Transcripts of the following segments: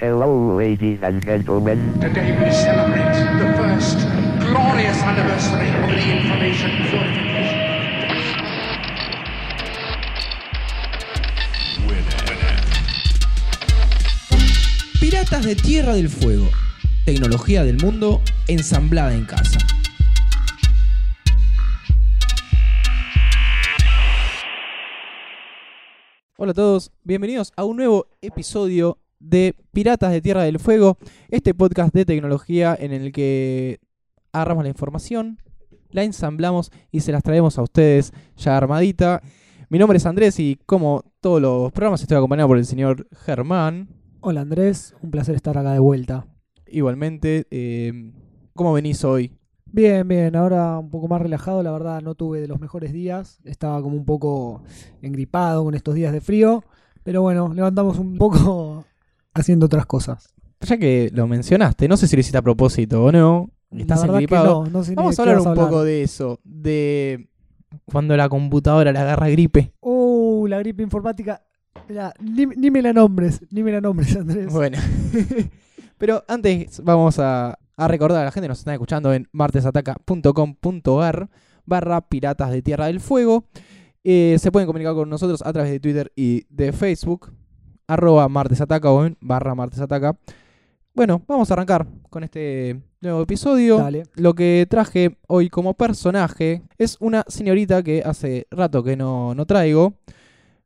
Hello, ladies and gentlemen. Today we celebrate the first glorious anniversary of the information purification. Piratas de Tierra del Fuego. Tecnología del mundo ensamblada en casa. Hola a todos, bienvenidos a un nuevo episodio de Piratas de Tierra del Fuego, este podcast de tecnología en el que agarramos la información, la ensamblamos y se las traemos a ustedes ya armadita. Mi nombre es Andrés y como todos los programas estoy acompañado por el señor Germán. Hola Andrés, un placer estar acá de vuelta. Igualmente, eh, ¿cómo venís hoy? Bien, bien, ahora un poco más relajado, la verdad no tuve de los mejores días, estaba como un poco engripado con estos días de frío, pero bueno, levantamos un poco haciendo otras cosas. Ya que lo mencionaste, no sé si lo hiciste a propósito o no, estás la no, no sé Vamos a hablar un poco de eso, de cuando la computadora le agarra gripe. Uh, la gripe informática, Mirá, ni, ni me la nombres, ni me la nombres Andrés. Bueno, pero antes vamos a, a recordar a la gente que nos está escuchando en martesataca.com.ar barra Piratas de Tierra del Fuego. Eh, se pueden comunicar con nosotros a través de Twitter y de Facebook, arroba martesataca o en barra martesataca. Bueno, vamos a arrancar con este nuevo episodio. Dale. Lo que traje hoy como personaje es una señorita que hace rato que no, no traigo.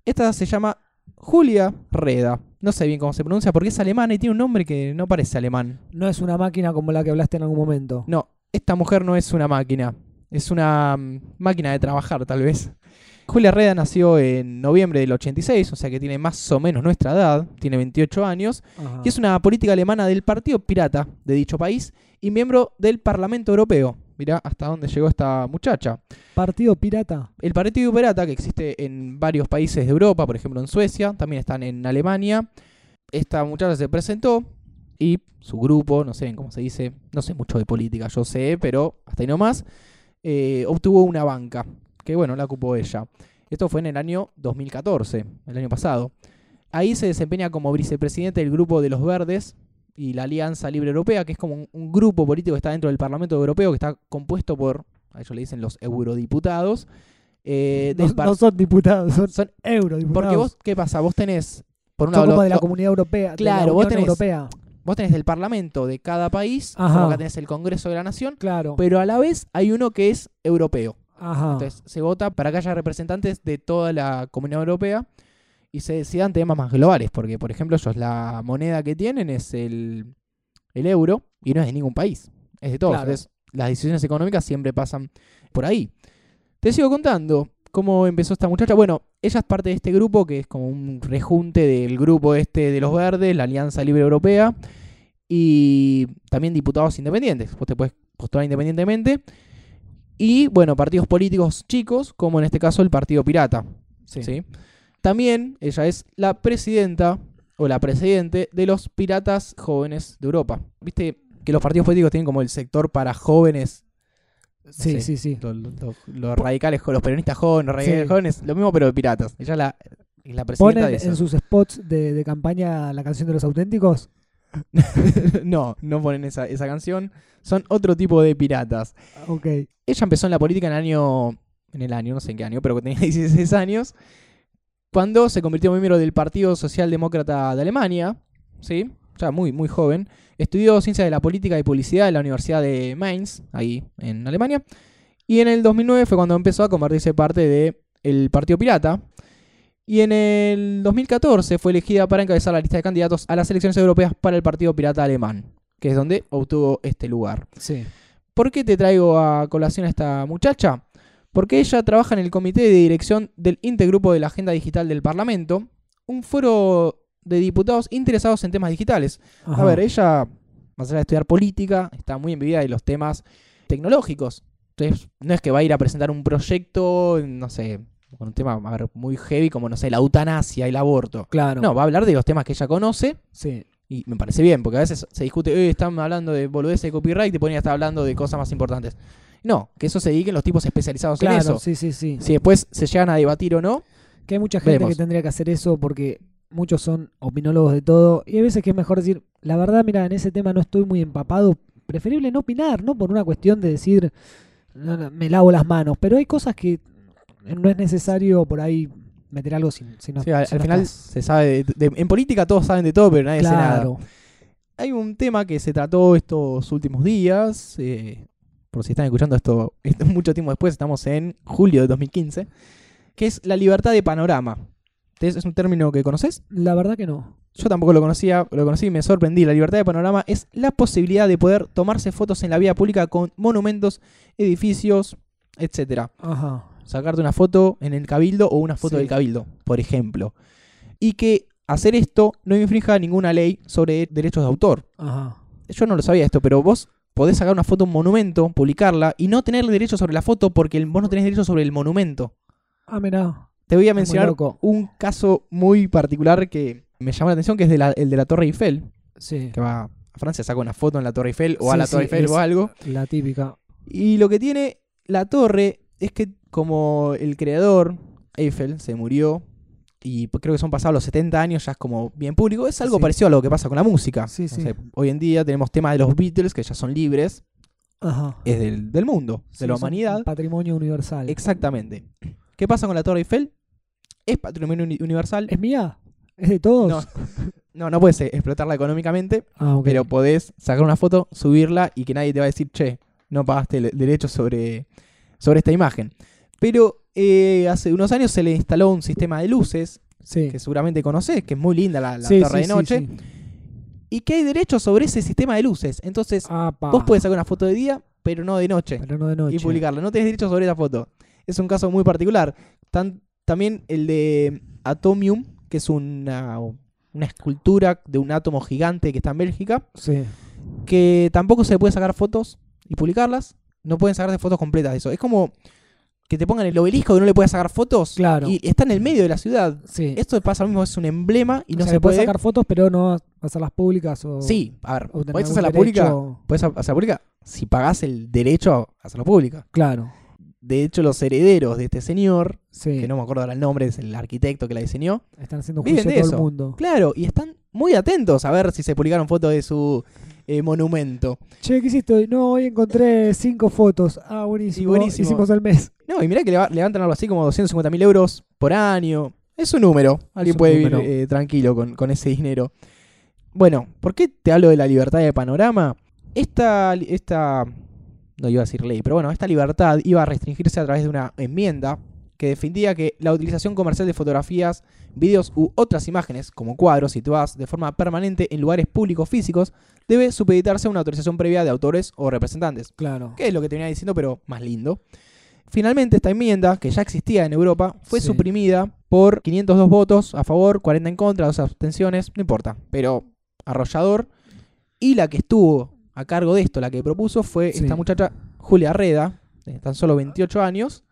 Esta se llama Julia Reda. No sé bien cómo se pronuncia porque es alemana y tiene un nombre que no parece alemán. No es una máquina como la que hablaste en algún momento. No, esta mujer no es una máquina. Es una mm, máquina de trabajar, tal vez. Julia Reda nació en noviembre del 86, o sea que tiene más o menos nuestra edad, tiene 28 años, Ajá. y es una política alemana del Partido Pirata de dicho país y miembro del Parlamento Europeo. Mirá hasta dónde llegó esta muchacha. Partido Pirata. El Partido Pirata, que existe en varios países de Europa, por ejemplo en Suecia, también están en Alemania. Esta muchacha se presentó y su grupo, no sé cómo se dice, no sé mucho de política, yo sé, pero hasta ahí nomás, eh, obtuvo una banca, que bueno, la ocupó ella. Esto fue en el año 2014, el año pasado. Ahí se desempeña como vicepresidente del grupo de los Verdes y la Alianza Libre Europea, que es como un, un grupo político que está dentro del Parlamento Europeo, que está compuesto por, a ellos le dicen los eurodiputados. eh, No, no son diputados, son, son- eurodiputados. porque vos, ¿qué pasa? Vos tenés, por un lado, de la comunidad europea. Claro, la vos tenés- Europea. vos tenés del Parlamento de cada país, Ajá. como acá tenés el Congreso de la Nación, Claro. pero a la vez hay uno que es europeo. Ajá. Entonces se vota para que haya representantes de toda la comunidad europea y se decidan temas más globales, porque por ejemplo ellos la moneda que tienen es el, el euro y no es de ningún país, es de todos. Claro. Entonces las decisiones económicas siempre pasan por ahí. Te sigo contando cómo empezó esta muchacha. Bueno, ella es parte de este grupo que es como un rejunte del grupo este de los verdes, la Alianza Libre Europea y también diputados independientes. Vos te puedes postular independientemente. Y bueno, partidos políticos chicos, como en este caso el Partido Pirata. Sí. ¿sí? También ella es la presidenta o la presidente de los piratas jóvenes de Europa. Viste que los partidos políticos tienen como el sector para jóvenes, Sí, Sí. sí, sí. los, los- los radicales, los peronistas jóvenes, los radicales Sí. jóvenes, lo mismo pero de piratas. Ella es la, es la presidenta ¿Ponen de eso. en sus spots de, de campaña la canción de los auténticos? no, no ponen esa, esa canción. Son otro tipo de piratas. Ok. Ella empezó en la política en el año, en el año, no sé en qué año, pero tenía 16 años, cuando se convirtió en miembro del Partido Socialdemócrata de Alemania, ¿sí? Ya muy, muy joven. Estudió Ciencias de la Política y Publicidad en la Universidad de Mainz, ahí en Alemania. Y en el 2009 fue cuando empezó a convertirse parte del Partido Pirata. Y en el 2014 fue elegida para encabezar la lista de candidatos a las elecciones europeas para el Partido Pirata Alemán, que es donde obtuvo este lugar. Sí. ¿Por qué te traigo a colación a esta muchacha? Porque ella trabaja en el comité de dirección del Intergrupo de la Agenda Digital del Parlamento, un foro de diputados interesados en temas digitales. A ver, ella, más allá de estudiar política, está muy envidia de los temas tecnológicos. Entonces, no es que va a ir a presentar un proyecto, no sé, con un tema a ver, muy heavy como, no sé, la eutanasia, el aborto. Claro. No, va a hablar de los temas que ella conoce Sí. y me parece bien, porque a veces se discute, eh, están hablando de boludez de copyright y ponen a estar hablando de cosas más importantes. No, que eso se dediquen los tipos especializados en Claro, eso. sí, sí, sí. Si después se llegan a debatir o no, Que hay mucha gente que tendría que hacer eso porque muchos son opinólogos de todo y hay veces que es mejor decir, la verdad, mira, en ese tema no estoy muy empapado, preferible no opinar, no por una cuestión de decir, "No, no, me lavo las manos, pero hay cosas que no es necesario por ahí meter algo sin, si no, Sí, al, final estás- se sabe. de- de- en política todos saben de todo, pero nadie sabe nada. Claro, Hay un tema que se trató estos últimos días. eh, por si están escuchando esto, esto mucho tiempo después, estamos en julio de 2015. Que es la libertad de panorama. ¿Es un término que conoces? la verdad que no. Yo tampoco lo conocía, lo conocí y me sorprendí. La libertad de panorama es la posibilidad de poder tomarse fotos en la vía pública con monumentos, edificios, etcétera. Ajá. Sacarte una foto en el cabildo o una foto Sí. del cabildo, por ejemplo. Y que hacer esto no infrinja ninguna ley sobre derechos de autor. Ajá. Yo no lo sabía esto, pero vos podés sacar una foto en un monumento, publicarla y no tener derecho sobre la foto porque vos no tenés derecho sobre el monumento. Ah, mira. Te voy a mencionar un caso muy particular que me llama la atención, que es de la- el de la Torre Eiffel, Sí. que va a Francia, saca una foto en la Torre Eiffel o a la Torre sí, Eiffel o algo. La típica. Y lo que tiene la torre es que como el creador, Eiffel, se murió y pues creo que son pasados los 70 años, ya es como bien público, es algo Sí. parecido a lo que pasa con la música. Sí, sí. hoy en día tenemos temas de los Beatles que ya son libres, Ajá. es del, del mundo, de la humanidad. Patrimonio universal. Exactamente. ¿Qué pasa con la Torre Eiffel? Es patrimonio uni- universal. ¿Es mía? ¿Es de todos? No, no, no puedes explotarla económicamente, Ah, pero podés sacar una foto, subirla y que nadie te va a decir, che, no pagaste el derecho sobre, sobre esta imagen. Pero eh, hace unos años se le instaló un sistema de luces, sí. que seguramente conocés, que es muy linda la, la Sí, torre sí, de noche, y que hay derecho sobre ese sistema de luces. Entonces, Apa. vos podés sacar una foto de día, pero no de noche, Pero no de noche. y publicarla. No tenés derecho sobre esa foto. Es un caso muy particular. Tan- también el de Atomium, que es una, una escultura de un átomo gigante que está en Bélgica, Sí. que tampoco se puede sacar fotos y publicarlas. No pueden sacarse fotos completas de eso. Es como que te pongan el obelisco que no le puedes sacar fotos Claro. y está en el medio de la ciudad. Sí. Esto pasa lo mismo, es un emblema y O no sea, se puede. sacar fotos, pero no hacerlas públicas o. Sí, a ver, o algún hacerla pública. derecho. Puedes hacerla pública si pagás el derecho a hacerla pública. Claro. De hecho, los herederos de este señor, Sí. que no me acuerdo ahora el nombre, es el arquitecto que la diseñó. Están haciendo juicio de todo eso. el mundo. Claro, y están muy atentos a ver si se publicaron fotos de su eh, monumento. Che, ¿qué hiciste hoy? No, hoy encontré cinco fotos. Ah, buenísimo. Sí, buenísimo. Hicimos el mes. No, y mirá que leva- levantan algo así como 250 mil euros por año. Es un número. Alguien un puede número. vivir eh, tranquilo con, con ese dinero. Bueno, ¿por qué te hablo de la libertad de panorama? Esta, esta, no iba a decir ley, pero bueno, esta libertad iba a restringirse a través de una enmienda que defendía que la utilización comercial de fotografías, vídeos u otras imágenes, como cuadros situadas de forma permanente en lugares públicos físicos, debe supeditarse a una autorización previa de autores o representantes. Claro. Que es lo que te venía diciendo, pero más lindo. Finalmente, esta enmienda, que ya existía en Europa, fue Sí. suprimida por 502 votos a favor, 40 en contra, dos abstenciones, no importa, pero arrollador. Y la que estuvo a cargo de esto, la que propuso, fue Sí. esta muchacha Julia Reda, de tan solo 28 años,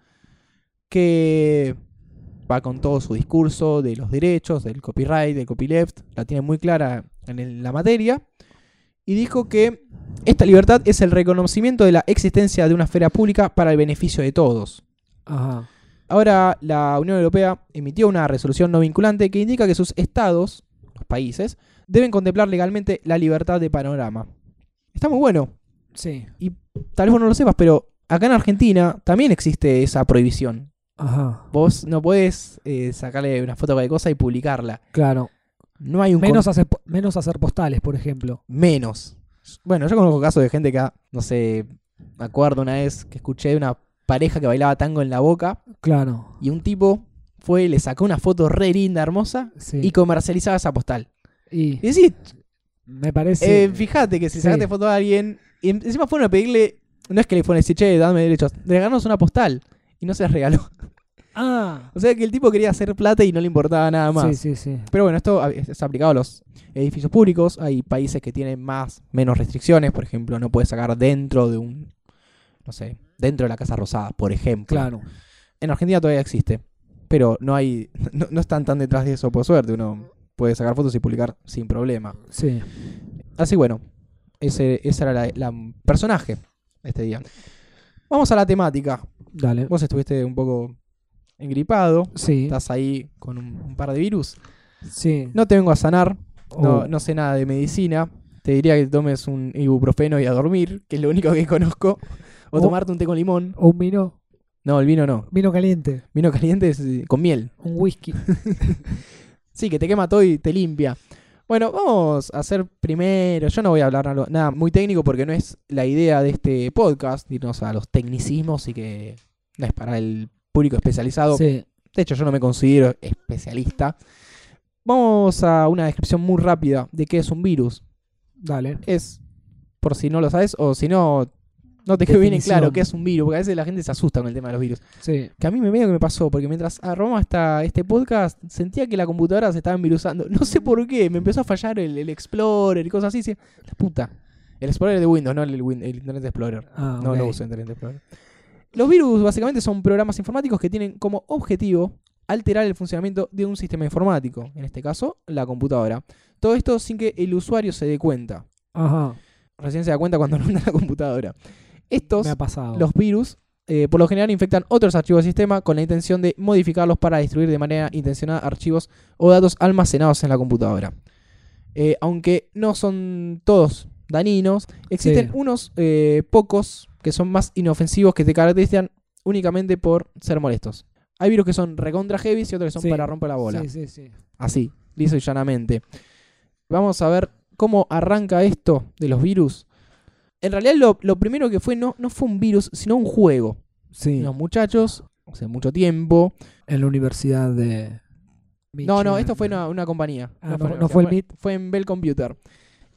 que va con todo su discurso de los derechos, del copyright, del copyleft, la tiene muy clara en la materia, y dijo que esta libertad es el reconocimiento de la existencia de una esfera pública para el beneficio de todos. Ajá. Ahora la Unión Europea emitió una resolución no vinculante que indica que sus estados, los países, deben contemplar legalmente la libertad de panorama. Está muy bueno. Sí. Tal vez vos no lo sepas, pero acá en Argentina también existe esa prohibición. Ajá. Vos no podés eh, sacarle una foto de cosa y publicarla. Claro. No hay un Menos con- hacer, menos hacer postales, por ejemplo. menos. Bueno, yo conozco casos de gente que, no sé, me acuerdo una vez que escuché de una pareja que bailaba tango en la boca Claro. y un tipo fue y le sacó una foto re linda, hermosa Sí. y comercializaba esa postal. Y Y decís, me parece. eh, fíjate que si Sí. sacaste foto a alguien y en- encima fueron a pedirle, no es que le fueron a decir, che, dame derechos, regalarnos una postal y no se las regaló. ah. O sea que el tipo quería hacer plata y no le importaba nada más. Sí, sí, sí. Pero bueno, esto es aplicado a los edificios públicos. Hay países que tienen más, menos restricciones. Por ejemplo, no puedes sacar dentro de un, no sé, dentro de la Casa Rosada, por ejemplo. Claro. En Argentina todavía existe. Pero no hay, no, no están tan detrás de eso, por suerte. Uno puede sacar fotos y publicar sin problema. Sí. Así bueno, ese, ese era la personaje este día. Vamos a la temática. Dale. Vos estuviste un poco engripado. Sí. Estás ahí con un, un par de virus. Sí. No te vengo a sanar, no, Oh. no sé nada de medicina. Te diría que tomes un ibuprofeno y a dormir, que es lo único que conozco. O Oh. tomarte un té con limón. O un vino, No, el vino no. vino caliente, Vino caliente es eh, con miel. un whisky. Sí, que te quema todo y te limpia. Bueno, vamos a hacer primero. Yo no voy a hablar nada- muy técnico porque no es la idea de este podcast, irnos a los tecnicismos y que no es para el público especializado. Sí. De hecho, yo no me considero especialista. Vamos a una descripción muy rápida de qué es un virus. Dale. Es, por si no lo sabes, o si no, no te quedó bien en claro qué es un virus, porque a veces la gente se asusta con el tema de los virus. Sí. Que a mí me medio que me pasó, porque mientras armaba esta, este podcast, sentía que la computadora se estaba virusando. No sé por qué, me empezó a fallar el, el Explorer y cosas así. decía, La puta. El Explorer de Windows, no el, Internet Explorer. Ah, No, no uso Internet Explorer. Los virus básicamente son programas informáticos que tienen como objetivo alterar el funcionamiento de un sistema informático, en este caso, la computadora. Todo esto sin que el usuario se dé cuenta. Ajá. Recién se da cuenta cuando no anda la computadora. Estos Me ha pasado. los virus, eh, por lo general, infectan otros archivos del sistema con la intención de modificarlos para destruir de manera intencionada archivos o datos almacenados en la computadora. Eh, aunque no son todos dañinos, existen Sí. unos eh, pocos que son más inofensivos que te caracterizan únicamente por ser molestos. Hay virus que son recontra heavy y otros que son Sí. para romper la bola. Sí, sí, sí. Así, liso y llanamente. Vamos a ver cómo arranca esto de los virus. En realidad lo, lo primero que fue no, no fue un virus, sino un juego. Sí. Los muchachos, hace mucho tiempo. En la universidad de. No, no, Michigan. esto fue una, una compañía. Ah, no- fue, no fue el MIT. fue en Bell Computer.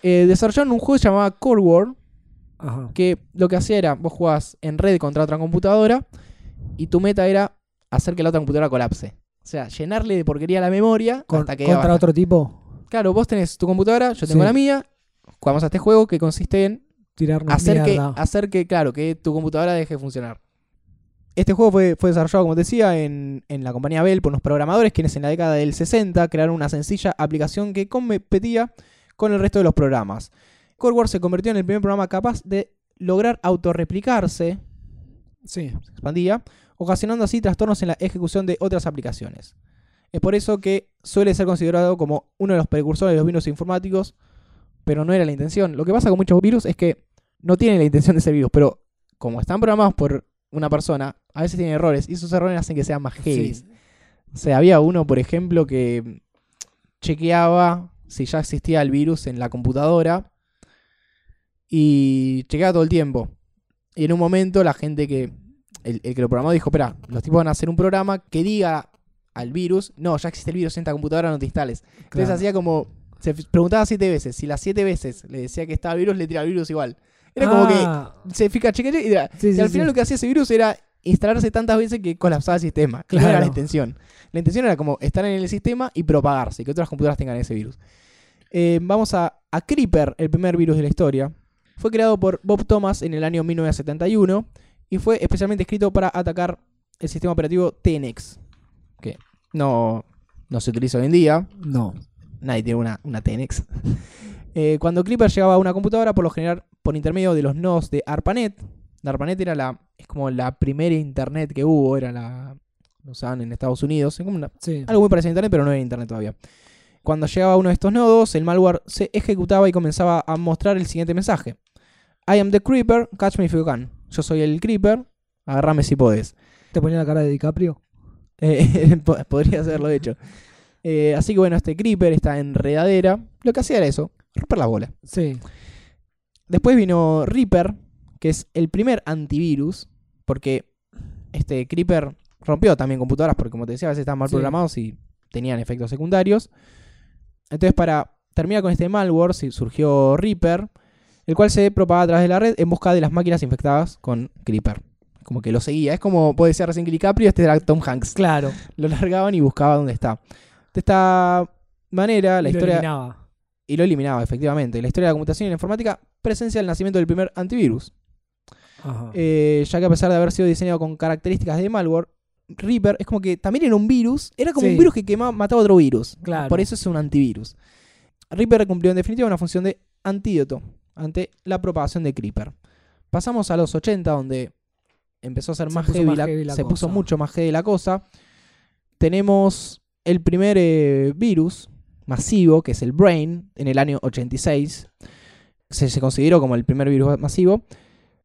Eh, desarrollaron un juego llamado Core War, Ajá. que lo que hacía era, vos jugabas en red contra otra computadora y tu meta era hacer que la otra computadora colapse. O sea, llenarle de porquería la memoria Con- hasta que contra baja. otro tipo, Claro, vos tenés tu computadora, yo tengo Sí. la mía. Jugamos a este juego que consiste en tirarnos hacer que, mierda. hacer que, claro, que tu computadora deje de funcionar. Este juego fue, fue desarrollado, como te decía, en, en la compañía Bell por unos programadores quienes en la década del 60 crearon una sencilla aplicación que competía con el resto de los programas. Core War se convirtió en el primer programa capaz de lograr autorreplicarse, Sí. se expandía, ocasionando así trastornos en la ejecución de otras aplicaciones. Es por eso que suele ser considerado como uno de los precursores de los virus informáticos, pero no era la intención. Lo que pasa con muchos virus es que no tienen la intención de ser virus, pero como están programados por una persona, a veces tienen errores y esos errores hacen que sean más heavy. Sí. O sea, había uno, por ejemplo, que chequeaba si ya existía el virus en la computadora y chequeaba todo el tiempo. Y en un momento la gente que, el, el que lo programó dijo, espera, los tipos van a hacer un programa que diga al virus, no, ya existe el virus en esta computadora, no te instales. Entonces hacía como, se preguntaba siete veces, si las siete veces le decía que estaba virus, le tiraba virus igual. Era como Ah, que se fija, chequea, chequea, y, sí, y sí, al final sí. lo que hacía ese virus era instalarse tantas veces que colapsaba el sistema. No era Claro. la intención. La intención era como estar en el sistema y propagarse, que otras computadoras tengan ese virus. Eh, vamos a, a Creeper, el primer virus de la historia. Fue creado por Bob Thomas en el año 1971 y fue especialmente escrito para atacar el sistema operativo TNX, que no, no se utiliza hoy en día. No. Nadie tiene una, una TNX. Eh, cuando Creeper llegaba a una computadora, por lo general por intermedio de los nodos de ARPANET. La ARPANET era la, es como la primera internet que hubo, era la, lo usaban en Estados Unidos, es como una- Sí. algo muy parecido a internet, pero no era internet todavía. Cuando llegaba a uno de estos nodos, el malware se ejecutaba y comenzaba a mostrar el siguiente mensaje. I am the Creeper, catch me if you can. Yo soy el Creeper, agarrame si podés. ¿Te ponía la cara de DiCaprio? Eh, po- podría haberlo hecho. Eh, así que bueno, este Creeper, esta enredadera, lo que hacía era eso, romper la bola. Sí. Después vino Reaper, que es el primer antivirus, porque este Creeper rompió también computadoras, porque como te decía, a veces estaban mal Sí. programados y tenían efectos secundarios. Entonces, para terminar con este malware, surgió Reaper, el cual se propagaba a través de la red en busca de las máquinas infectadas con Creeper. Como que lo seguía. Es como puede ser recién que DiCaprio, este era Tom Hanks. Claro. Lo largaban y buscaba dónde está. De esta manera, la Y lo historia. eliminaba. Y lo eliminaba, efectivamente. La historia de la computación y la informática presencia el nacimiento del primer antivirus. Ajá. Eh, ya que a pesar de haber sido diseñado con características de malware, Reaper es como que también era un virus. Era como Sí. un virus que quemaba, mataba otro virus. Claro. Por eso es un antivirus. Reaper cumplió en definitiva una función de antídoto ante la propagación de Creeper. Pasamos a los 80, donde empezó a ser Se más heavy, más la- heavy la se puso mucho más heavy la cosa. Tenemos el primer eh, virus masivo, que es el Brain, en el año 86. Se, se consideró como el primer virus masivo,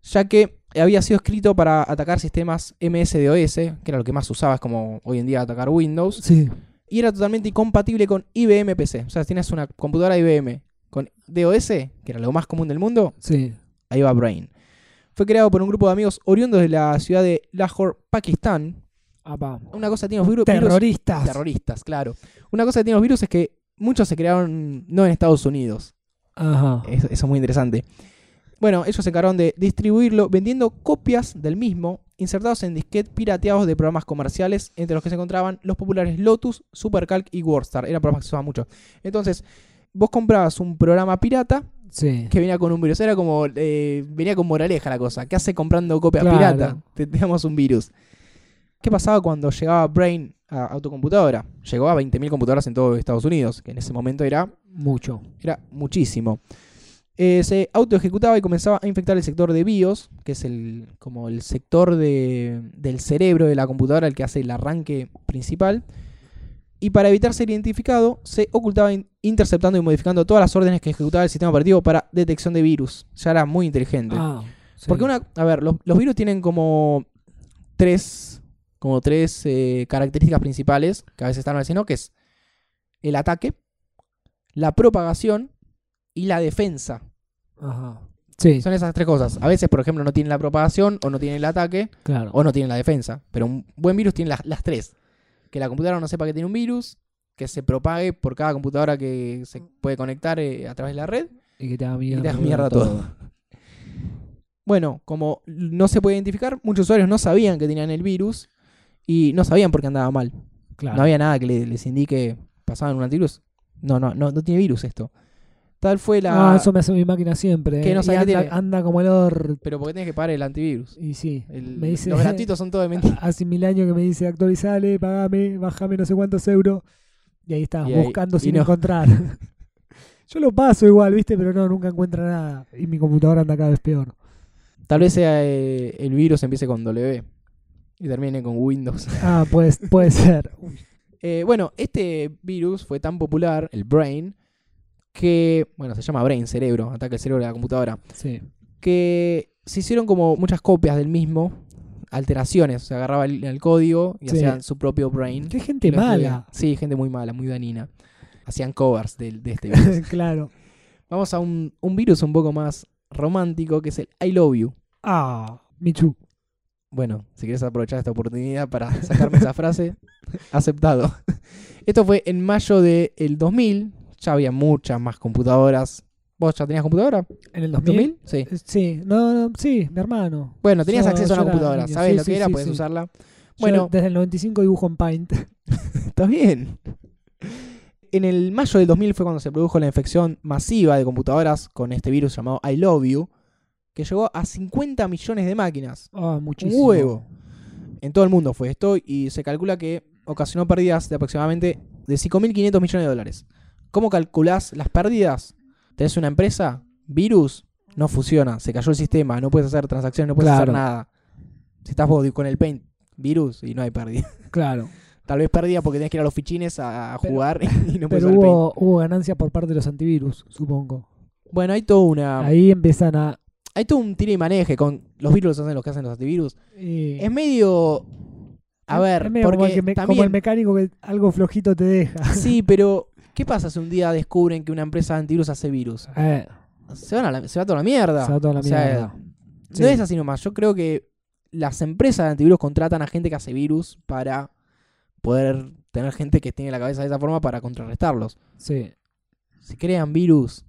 ya que había sido escrito para atacar sistemas MS-DOS, que era lo que más se usaba, es como hoy en día atacar Windows, Sí. y era totalmente incompatible con IBM PC. O sea, si tienes una computadora IBM con DOS, que era lo más común del mundo, Sí. ahí va Brain. Fue creado por un grupo de amigos oriundos de la ciudad de Lahore, Pakistán. Apa. Una cosa que tiene los virus, virus- Terroristas. terroristas, claro. Una cosa que tiene los virus es que muchos se crearon no en Estados Unidos. Ajá. Eso, eso es muy interesante. Bueno, ellos se encargaron de distribuirlo vendiendo copias del mismo insertados en disquetes pirateados de programas comerciales, entre los que se encontraban los populares Lotus, Supercalc y WordStar. Eran programas que se usaban mucho. Entonces, vos comprabas un programa pirata Sí. que venía con un virus. Era como, eh, venía con moraleja la cosa. ¿Qué hace comprando copia Claro. pirata? Te damos un virus. ¿Qué pasaba cuando llegaba Brain a, a tu computadora? Llegó a 20.000 computadoras en todo Estados Unidos, que en ese momento era Mucho. era muchísimo. Eh, se autoejecutaba y comenzaba a infectar el sector de BIOS, que es el, como el sector de- del cerebro de la computadora, el que hace el arranque principal. Y para evitar ser identificado, se ocultaba in- interceptando y modificando todas las órdenes que ejecutaba el sistema operativo para detección de virus. Ya era muy inteligente. Ah. sí. Porque una, a ver, los, los virus tienen como tres, como tres eh, características principales que a veces están diciendo, que es el ataque, la propagación y la defensa. Ajá. Sí, Son esas tres cosas. A veces, por ejemplo, no tienen la propagación o no tienen el ataque claro. o no tienen la defensa. Pero un buen virus tiene las, las tres. Que la computadora no sepa que tiene un virus, que se propague por cada computadora que se puede conectar eh, a través de la red Y que te haga mierda. te haga mierda todo. Bueno, como no se puede identificar, muchos usuarios no sabían que tenían el virus y no sabían por qué andaba mal. Claro. No había nada que le- les indique pasaban un antivirus. No, no, no, no tiene virus esto. Tal fue la. Ah, eso me hace mi máquina siempre. Que eh. no sabe anda, tiene. anda como el or. Pero porque tienes que pagar el antivirus. Y sí. El- me dice, los gratuitos son todo de mentira. Hace mil años que me dice actualizale, pagame, bajame no sé cuántos euros. Y ahí estás Y buscando sin no. encontrar. Yo lo paso igual, ¿viste? Pero no, nunca encuentra nada. Y mi computadora anda cada vez peor. Tal vez sea, eh, el virus empiece con W y termine con Windows. Ah, pues, puede ser. Eh, bueno, este virus fue tan popular, el Brain, que, bueno, se llama Brain, cerebro, ataca el cerebro de la computadora, Sí. que se hicieron como muchas copias del mismo, alteraciones, se agarraba el, el código y Sí. hacían su propio Brain. Qué gente mala. Sí, gente muy mala, muy danina. Hacían covers de, de este virus. claro. Vamos a un, un virus un poco más romántico, que es el I Love You. Ah, Michu. Bueno, si quieres aprovechar esta oportunidad para sacarme esa frase, aceptado. Esto fue en mayo del 2000. Ya había muchas más computadoras. ¿Vos ya tenías computadora? ¿En el 2000? Sí. Eh, Sí, no, no, sí, mi hermano. Bueno, tenías Yo- acceso a una computadora. niño. ¿Sabes Sí, lo que sí, era? sí, Puedes usarla. Bueno, Bueno, desde el 95 dibujo en Paint. está bien. En el mayo del 2000 fue cuando se produjo la infección masiva de computadoras con este virus llamado I Love You, que llegó a 50 millones de máquinas. Ah, muchísimo. huevo. En todo el mundo fue esto y se calcula que ocasionó pérdidas de aproximadamente de 5.500 millones de dólares. ¿Cómo calculás las pérdidas? Tenés una empresa, virus, no funciona, se cayó el sistema, no puedes hacer transacciones, no puedes hacer nada. Si estás vos con el Paint, virus y no hay pérdida. Claro. Tal vez pérdida porque tenés que ir a los fichines a, Pero- jugar y no puedes Pero hubo, hubo ganancias por parte de los antivirus, supongo. Bueno, hay todo una. Ahí empiezan a. Hay todo un tira y maneje con los virus hacen los que hacen los antivirus. y- Es medio. A es- ver, es medio como porque el, me- como también el mecánico que algo flojito te deja. Sí, pero ¿qué pasa si un día descubren que una empresa de antivirus hace virus? Eh, Se, van a la- se va toda la mierda. se va toda la O sea, mierda. Sí. No es así nomás. Yo creo que las empresas de antivirus contratan a gente que hace virus para poder tener gente que tiene la cabeza de esa forma para contrarrestarlos. Sí. Si crean virus,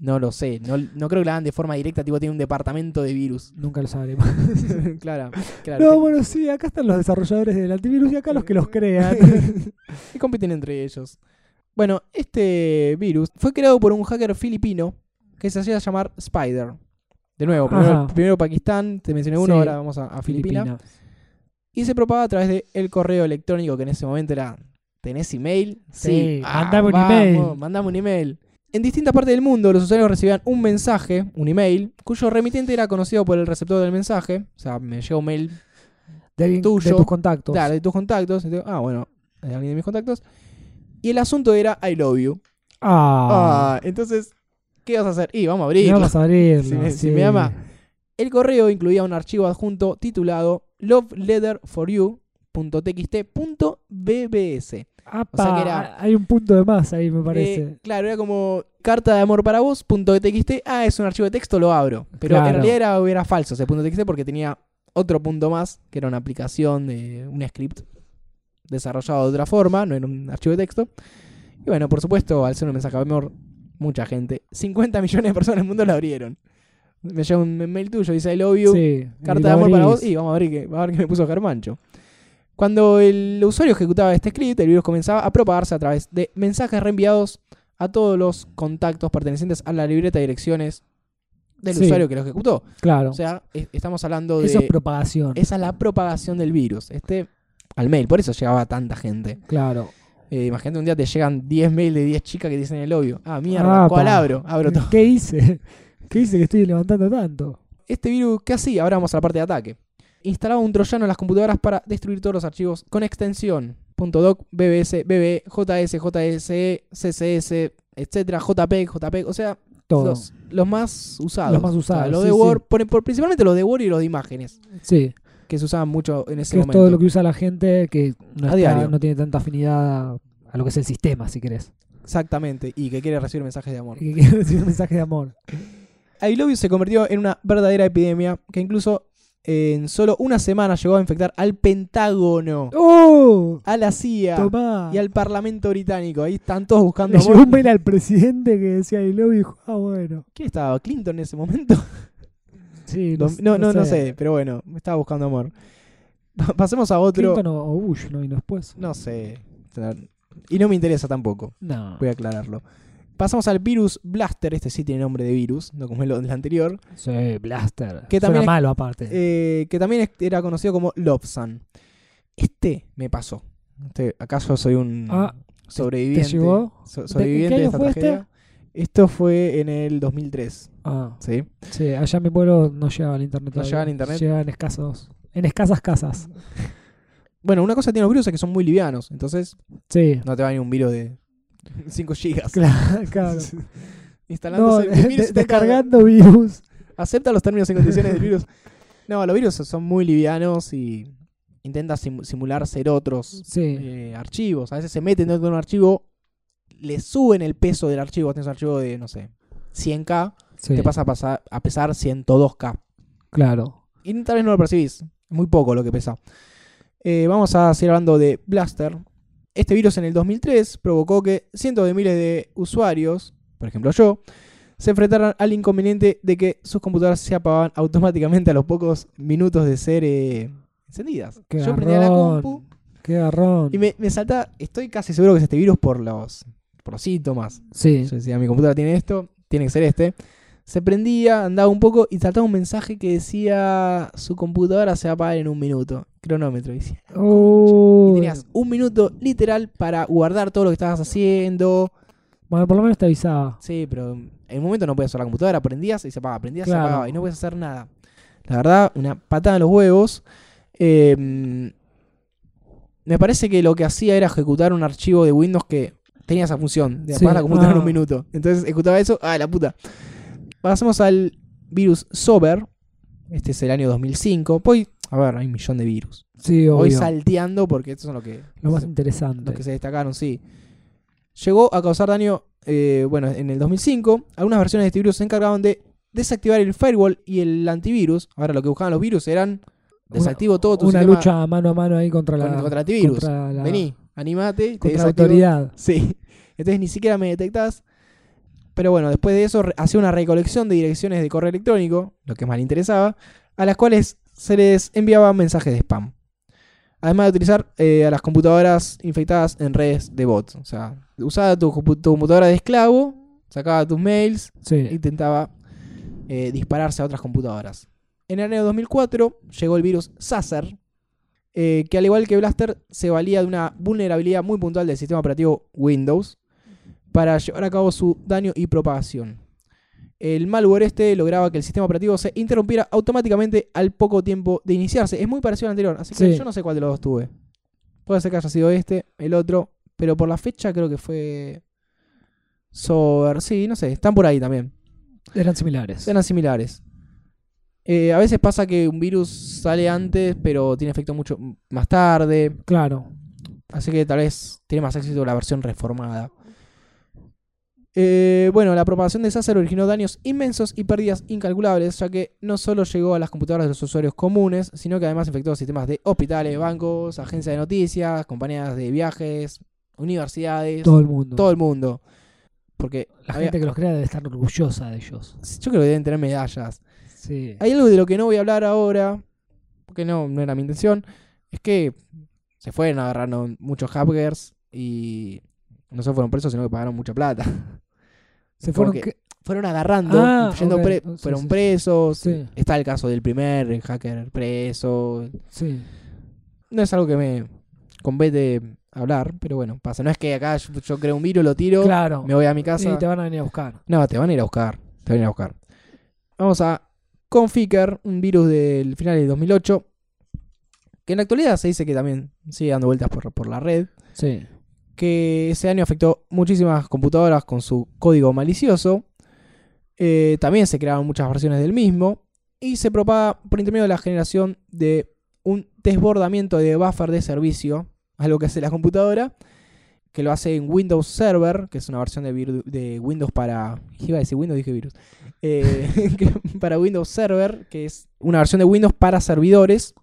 no lo sé. No, no creo que lo hagan de forma directa, tipo tiene un departamento de virus. Nunca lo sabremos. claro, claro. No, bueno, sí, acá están los desarrolladores del antivirus y acá los que los crean. y compiten entre ellos. Bueno, este virus fue creado por un hacker filipino que se hacía llamar Spider. De nuevo, primero, Pakistán, te mencioné uno, Sí. ahora vamos a, a Filipinas. Filipinas. Y se propaga a través del correo electrónico que en ese momento era, ¿tenés email? Sí, Ah, mandame un vamos, email. Mandame un email. En distintas partes del mundo los usuarios recibían un mensaje, un email, cuyo remitente era conocido por el receptor del mensaje. O sea, me llegó un mail De, alguien- Tuyo. de tus contactos. Claro, de tus contactos. Entonces, ah, bueno, de alguien de mis contactos. Y el asunto era I love you. Ah, Ah, entonces, ¿qué vas a hacer? Y vamos a abrirlo. vamos a abrirlo. Si me- si sí. me ama. El correo incluía un archivo adjunto titulado loveletterforyou.txt.bbs. Apa, O sea que era- hay un punto de más ahí, me parece. Eh, claro, era como carta de amor para vos.txt. Ah, es un archivo de texto, lo abro. Pero en Claro. realidad era, era falso ese punto .txt porque tenía otro punto más, que era una aplicación de un script desarrollado de otra forma, no era un archivo de texto. Y bueno, por supuesto, al ser un mensaje de amor, mucha gente, 50 millones de personas en el mundo lo abrieron. Me llega un mail tuyo, dice I love you, sí, carta de amor para vos, y vamos a ver qué, a ver qué me puso Germancho. Cuando el usuario ejecutaba este script, el virus comenzaba a propagarse a través de mensajes reenviados a todos los contactos pertenecientes a la libreta de direcciones del Sí. usuario que lo ejecutó. Claro. O sea, es- estamos hablando de... Eso es propagación. esa es la propagación del virus. Este, al mail, por eso llegaba a tanta gente. Claro. Eh, imagínate un día te llegan 10 mails de 10 chicas que dicen el obvio. Ah, mierda, Apa. ¿cuál abro? Abro todo. ¿Qué hice? ¿Qué hice que estoy levantando tanto? Este virus, ¿qué hacía? Ahora vamos a la parte de ataque. Instalaba un troyano en las computadoras para destruir todos los archivos con extensión .doc, BBS, BB, JS, JSE, CSS, etcétera, JPEG, JPEG, o sea, Todo. los, los más usados. Los más O sea, usados, los sí, de sí. Word, por- por- principalmente los de Word y los de imágenes, Sí. que se usaban mucho en ese Que es momento. todo lo que usa la gente que no, A está- diario. no tiene tanta afinidad a, lo que es el sistema, si querés. Exactamente, y que quiere recibir mensajes de amor. Y que quiere recibir un mensaje de amor. I Love You se convirtió en una verdadera epidemia que incluso en solo una semana llegó a infectar al Pentágono, ¡Oh! a la CIA Tomá. y al Parlamento Británico. Ahí están todos buscando Le llegó amor. un mail al presidente que decía I love you", ah, bueno. ¿Quién estaba? ¿Clinton en ese momento? Sí, No, no, no, no sé, pero bueno, me estaba buscando amor. Pa- Pasemos a otro. Clinton o Bush no después. No sé. Y no me interesa tampoco. No. Voy a aclararlo. Pasamos al virus Blaster. Este sí tiene nombre de virus, no como el del anterior. Sí, Blaster. Que también malo aparte. eh, que también era conocido como Lobsan. Este me pasó. Este, ¿Acaso soy un Ah, sobreviviente? ¿te llegó? so- ¿De- sobreviviente de esta fue este? tragedia. Esto fue en el 2003. ah, ¿sí? sí, allá en mi pueblo no llegaba al internet. No todavía. llegaba al internet. Llegaba en escasos. En escasas casas. Bueno, una cosa que tienen los virus es que son muy livianos. Entonces Sí. no te va ni un virus de 5 gigas. Claro, claro. No, Instalándose virus descargando virus. acepta los términos y condiciones del virus. No, los virus son muy livianos y intentan sim- simular ser otros Sí. eh, archivos. A veces se meten dentro de un archivo, le suben el peso del archivo. Tienes un archivo de, no sé, 100K, sí. te pasa a, pasar, a pesar 102K. Claro. Y tal vez no lo percibís. Muy poco lo que pesa. Eh, vamos a seguir hablando de Blaster. Este virus en el 2003 provocó que cientos de miles de usuarios, por ejemplo yo, se enfrentaran al inconveniente de que sus computadoras se apagaban automáticamente a los pocos minutos de ser eh, encendidas. Qué yo prendía la compu Qué garrón. y me, me salta, estoy casi seguro que es este virus por los, por los síntomas. Sí. Yo decía, mi computadora tiene esto, tiene que ser este. Se prendía, andaba un poco y saltaba un mensaje que decía su computadora se va a apagar en un minuto. Cronómetro. Decía, Oh. y tenías un minuto literal para guardar todo lo que estabas haciendo. Bueno, por lo menos te avisaba. Sí, pero en un momento no podías usar la computadora, prendías y se apagaba, prendías y se apagaba y no podías hacer nada. La verdad, una patada en los huevos. Eh, me parece que lo que hacía era ejecutar un archivo de Windows que tenía esa función de Sí, apagar la computadora en un minuto. Entonces ejecutaba eso, ah, la puta. Pasamos al virus Sober. Este es el año 2005. Pues, a ver, hay un millón de virus. Sí, Voy obvio. salteando porque estos son los que, Lo más interesante. los que se destacaron, sí. Llegó a causar daño, eh, bueno, en el 2005. Algunas versiones de este virus se encargaban de desactivar el firewall y el antivirus. Ahora lo que buscaban los virus eran desactivo todo tu Una sistema lucha mano a mano ahí contra la, con- contra el antivirus. contra la, Vení, animate, te contra la autoridad. Sí. Entonces ni siquiera me detectás. Pero bueno, después de eso hacía una recolección de direcciones de correo electrónico, lo que más le interesaba, a las cuales se les enviaba mensajes de spam. Además de utilizar eh, a las computadoras infectadas en redes de bots. O sea, usaba tu, compu- tu computadora de esclavo, sacaba tus mails Sí. e intentaba eh, dispararse a otras computadoras. En el año 2004 llegó el virus Sasser, eh, que al igual que Blaster se valía de una vulnerabilidad muy puntual del sistema operativo Windows para llevar a cabo su daño y propagación. El malware este lograba que el sistema operativo se interrumpiera automáticamente al poco tiempo de iniciarse. Es muy parecido al anterior, así que Sí. yo no sé cuál de los dos tuve. Puede ser que haya sido este, el otro, pero por la fecha creo que fue Sober, sí, no sé, están por ahí también. Eran similares. Eran similares. Eh, a veces pasa que un virus sale antes, pero tiene efecto mucho más tarde. Claro. Así que tal vez tiene más éxito la versión reformada. Eh, bueno, la propagación de Sácer originó daños inmensos y pérdidas incalculables, ya que no solo llegó a las computadoras de los usuarios comunes, sino que además infectó sistemas de hospitales, bancos, agencias de noticias, compañías de viajes, universidades, Todo el mundo. todo el mundo. Porque La había- gente que los crea debe estar orgullosa de ellos. yo creo que deben tener medallas. Sí. Hay algo de lo que no voy a hablar ahora, porque no, no era mi intención, es que se fueron agarrando muchos hackers y no solo fueron presos, sino que pagaron mucha plata. Se fueron. que que- fueron agarrando, Ah, yendo pre- fueron sí. presos. Sí. Está el caso del primer hacker preso. Sí. No es algo que me compete hablar, pero bueno, pasa. No es que acá yo, yo creo un virus, lo tiro, Claro. me voy a mi casa. Y te van a venir a buscar. No, te van a ir a buscar. Te van a ir a buscar. Vamos a Conficker, un virus del final del 2008. Que en la actualidad se dice que también sigue dando vueltas por, por la red. Sí. Que ese año afectó muchísimas computadoras con su código malicioso. Eh, también se crearon muchas versiones del mismo. Y se propaga por intermedio de la generación de un desbordamiento de buffer de servicio. Algo que hace la computadora. Que lo hace en Windows Server, que es una versión de, Windows para. Iba a decir Windows, dije virus. Eh, para Windows Server, que es una versión de Windows para servidores.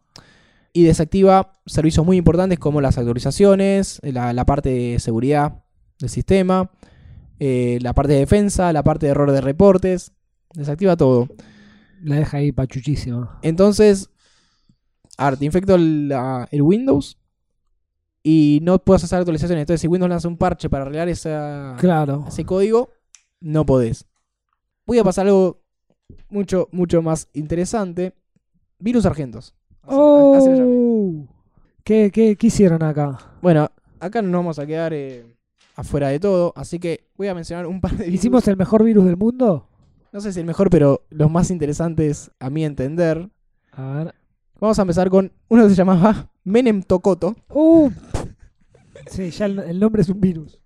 Y desactiva servicios muy importantes como las actualizaciones, la, la parte de seguridad del sistema, eh, la parte de defensa, la parte de error de reportes. Desactiva todo. La deja ahí pachuchísima. Entonces, a ver, te infecto la- el Windows y no puedes hacer actualizaciones. Entonces, si Windows lanza un parche para arreglar esa, Claro. ese código, no podés. Voy a pasar algo mucho, mucho más interesante. Virus argentos. Así- así lo llamé. Oh. ¿Qué, qué, qué hicieron acá? Bueno, acá no nos vamos a quedar eh, afuera de todo, así que voy a mencionar un par de virus. ¿Hicimos el mejor virus del mundo? No sé si el mejor, pero los más interesantes a mi entender. A ver. Vamos a empezar con uno que se llamaba Menem Tokoto. Uh. Sí, ya el, el nombre es un virus.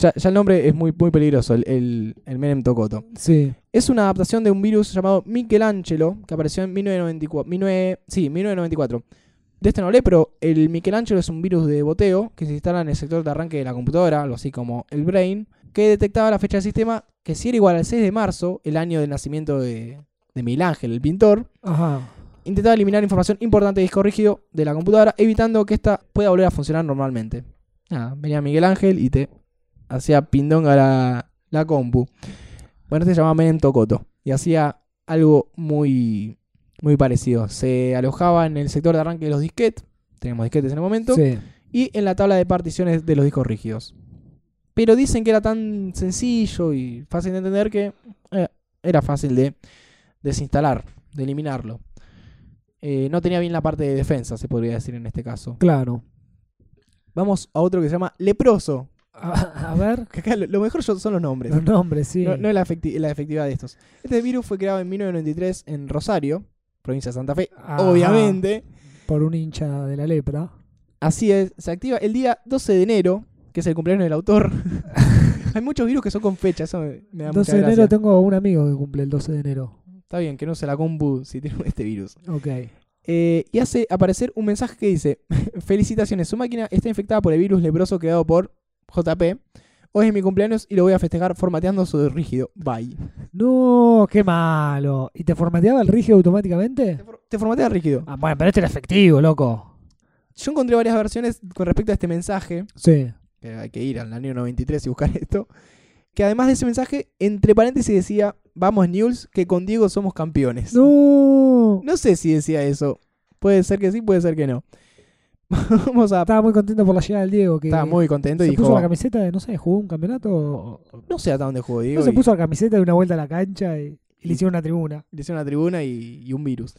Ya, ya el nombre es muy, muy peligroso, el, el, el Menem Tokoto. Sí. Es una adaptación de un virus llamado Michelangelo, que apareció en 1994. 19 sí, 1994. De este no hablé, pero el Michelangelo es un virus de boteo que se instala en el sector de arranque de la computadora, algo así como el Brain, que detectaba la fecha del sistema que si era igual al 6 de marzo, el año del nacimiento de, de Miguel Ángel, el pintor, Ajá. intentaba eliminar información importante de disco rígido de la computadora, evitando que ésta pueda volver a funcionar normalmente. Nada, venía Miguel Ángel y te hacía pindonga la, la compu. Bueno, este se llamaba Menem Tokoto y hacía algo muy, muy parecido. Se alojaba en el sector de arranque de los disquetes, teníamos disquetes en el momento, Sí. y en la tabla de particiones de los discos rígidos. Pero dicen que era tan sencillo y fácil de entender que eh, era fácil de desinstalar, de eliminarlo. Eh, no tenía bien la parte de defensa, se podría decir en este caso. Claro. Vamos a otro que se llama Leproso. A, a ver. Lo, mejor son los nombres. Los nombres, sí. No, no la, efecti- la efectividad de estos. Este virus fue creado en 1993 en Rosario, provincia de Santa Fe, Ajá. obviamente. Por un hincha de la lepra. Así es, se activa el día 12 de enero, que es el cumpleaños del autor. Hay muchos virus que son con fecha, eso me, me da 12 mucha de gracia. enero tengo un amigo que cumple el 12 de enero. Está bien, que no se la compu si tiene este virus. Ok. Eh, y hace aparecer un mensaje que dice: Felicitaciones, su máquina está infectada por el virus leproso creado por JP. Hoy es mi cumpleaños y lo voy a festejar formateando su rígido. Bye. No, qué malo. ¿Y te formateaba el rígido automáticamente? Te for- Te formatea rígido. Ah, bueno, pero este era efectivo, loco. Yo encontré varias versiones con respecto a este mensaje. Sí. Que hay que ir al año 93 y buscar esto. Que además de ese mensaje, entre paréntesis decía: Vamos, News, que con Diego somos campeones. No. No sé si decía eso. Puede ser que sí, puede ser que no. Vamos a. Estaba muy contento por la llegada del Diego. Que Estaba muy contento y se dijo: puso la camiseta de, no sé, jugó un campeonato. o- No sé hasta dónde jugó Diego. No se y- puso la camiseta de una vuelta a la cancha y, y le hicieron una tribuna. Le hicieron una tribuna y, y un virus.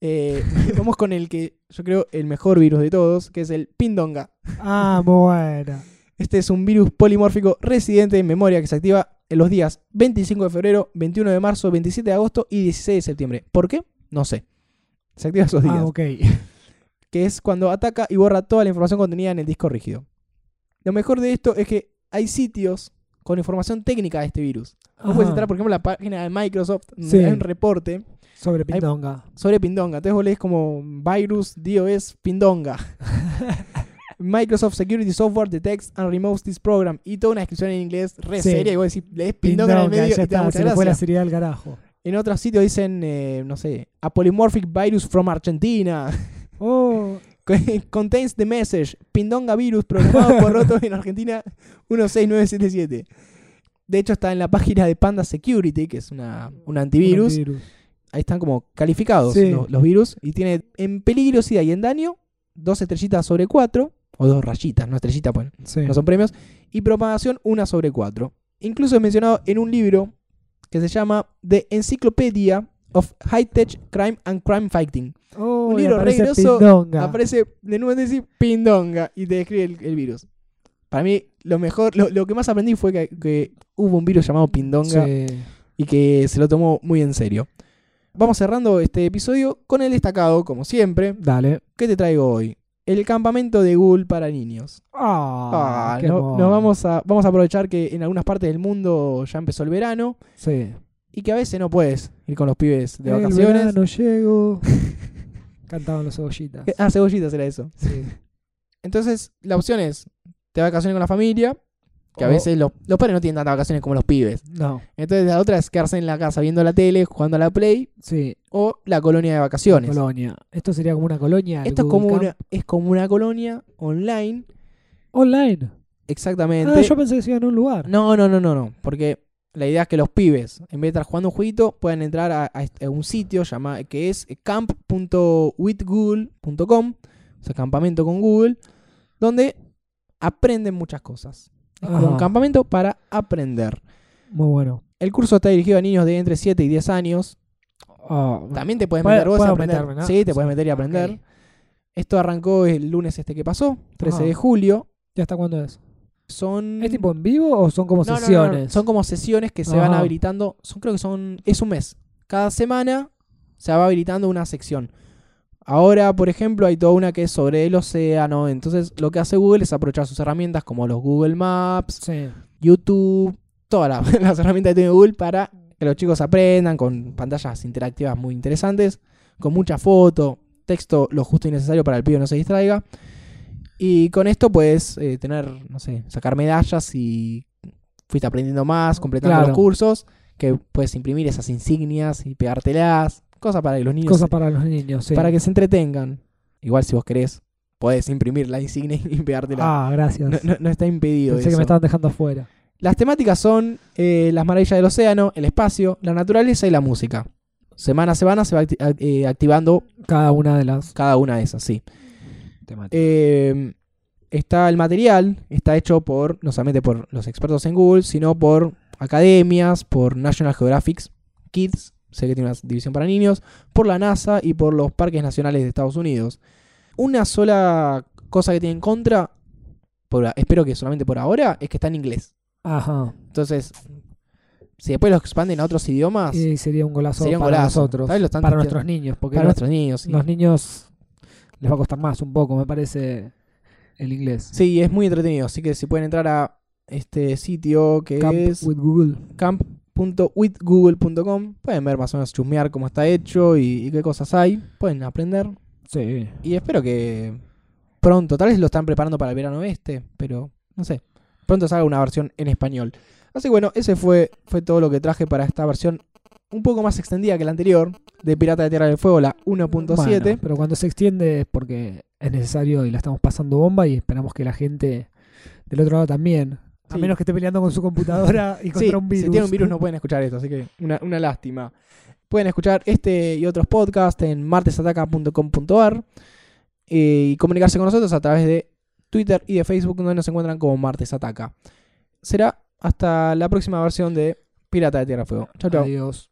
Eh, vamos con el que yo creo el mejor virus de todos, que es el Pindonga. Ah, muy buena. Este es un virus polimórfico residente en memoria que se activa en los días 25 de febrero, 21 de marzo, 27 de agosto y 16 de septiembre. ¿Por qué? No sé. Se activa esos días. Ah, ok. Que es cuando ataca y borra toda la información contenida en el disco rígido. Lo mejor de esto es que hay sitios con información técnica de este virus. Vos puedes entrar, por ejemplo, a la página de Microsoft, donde Sí. hay un reporte Sobre Pindonga. sobre Pindonga. Entonces vos lees como virus DOS Pindonga. Microsoft Security Software detects and removes this program. Y toda una descripción en inglés re Sí. seria. Y vos decís, lees Pindonga, en el medio ya y te da mucha se le fue la seriedad al carajo. En otros sitios dicen, eh, no sé, a polymorphic virus from Argentina. Oh, Contains the message Pindonga virus programado por roto en Argentina 16977. De hecho está en la página de Panda Security, que es una, un antivirus. un antivirus. Ahí están como calificados Sí. los, los virus. Y tiene en peligrosidad y en daño dos estrellitas sobre cuatro. O dos rayitas, no estrellitas, pues Sí. no son premios. Y propagación una sobre cuatro. Incluso es mencionado en un libro que se llama The Encyclopedia of High Tech Crime and Crime Fighting. Oh, un y libro aparece re grosso, Pindonga. Aparece de nuevo decir pindonga y te describe el, el virus. Para mí, lo mejor, lo, lo que más aprendí fue que, que hubo un virus llamado pindonga Sí. y que se lo tomó muy en serio. Vamos cerrando este episodio con el destacado, como siempre. Dale. ¿Qué te traigo hoy? El campamento de Google para niños. Ah, Ah, qué no- nos vamos a, vamos a aprovechar que en algunas partes del mundo ya empezó el verano Sí. y que a veces no puedes ir con los pibes de El vacaciones. verano llego. Cantaban los cebollitas. Ah, cebollitas era eso. Sí. Entonces, la opción es, te vacaciones con la familia, que a veces los, los padres no tienen tantas vacaciones como los pibes. No, Entonces, la otra es quedarse en la casa viendo la tele, jugando a la Play, sí. o la colonia de vacaciones. Colonia. Esto sería como una colonia. Esto es como, Camp. una, es como una colonia online, Online. exactamente. Ah, yo pensé que se iba en un lugar. No, no, no, no, no. Porque la idea es que los pibes, en vez de estar jugando un jueguito, puedan entrar a, un sitio llama, que es camp.withgoogle.com, o sea, campamento con Google, donde aprenden muchas cosas. Es como un Ajá. campamento para aprender. Muy bueno. El curso está dirigido a niños de entre 7 y 10 años. Ah, También te puedes meter vos a aprender. meterme, ¿no? Sí, te Sí. puedes meter y aprender. Esto arrancó el lunes este que pasó, 13 Ajá. de julio. ¿Ya hasta cuándo es? Son ¿Es tipo en vivo o son como No, no, sesiones? Son como sesiones que se van habilitando. Son, creo que son. Es un mes. Cada semana se va habilitando una sección. Ahora, por ejemplo, hay toda una que es sobre el océano. Entonces, lo que hace Google es aprovechar sus herramientas como los Google Maps, Sí. YouTube, todas la- las herramientas que tiene Google para que los chicos aprendan con pantallas interactivas muy interesantes, con mucha foto, texto lo justo y necesario para el pibe no se distraiga. Y con esto puedes eh, tener, no sé, sacar medallas y fuiste aprendiendo más, completando Claro. los cursos, que puedes imprimir esas insignias y pegártelas, cosas para que los niños, Cosas para los niños, sí. para que se entretengan. Igual si vos querés, podés imprimir la insignia y pegártela. Ah, gracias. no, no- no está impedido. Pensé que me estaban dejando afuera. Las temáticas son eh, las maravillas del océano, el espacio, la naturaleza y la música. Semana a semana se va acti- eh, activando Cada una de las cada una de esas, sí. Eh, está el material, está hecho por, no solamente por los expertos en Google, sino por academias, por National Geographic Kids, sé que tiene una división para niños, por la NASA y por los parques nacionales de Estados Unidos. Una sola cosa que tiene en contra, por espero que solamente por ahora, es que está en inglés. Ajá. Entonces, si después lo expanden a otros idiomas, Y sería un golazo Sería un para golazo. nosotros. ¿Sabes? Lo están Para nuestros niños. Porque para los, nuestros niños. sí. los niños les va a costar más un poco, me parece, el inglés. Sí, es muy entretenido. Así que si pueden entrar a este sitio que Camp es with Google. camp.withgoogle.com, pueden ver más o menos chusmear cómo está hecho y, y qué cosas hay. Pueden aprender. Sí. Y espero que pronto, tal vez lo están preparando para el verano este, pero no sé. Pronto salga una versión en español. Así que bueno, ese fue, fue todo lo que traje para esta versión un poco más extendida que la anterior de Pirata de Tierra del Fuego, la 1.7. Bueno, pero cuando se extiende es porque es necesario y la estamos pasando bomba y esperamos que la gente del otro lado también. A menos que esté peleando con su computadora y Sí, contra un virus. si tienen un virus no pueden escuchar esto, así que una, una lástima. Pueden escuchar este y otros podcasts en martesataca.com.ar eh, y comunicarse con nosotros a través de Twitter y de Facebook, donde nos encuentran como Martes Ataca. Será hasta la próxima versión de Pirata de Tierra Fuego. Chau, chau. Adiós.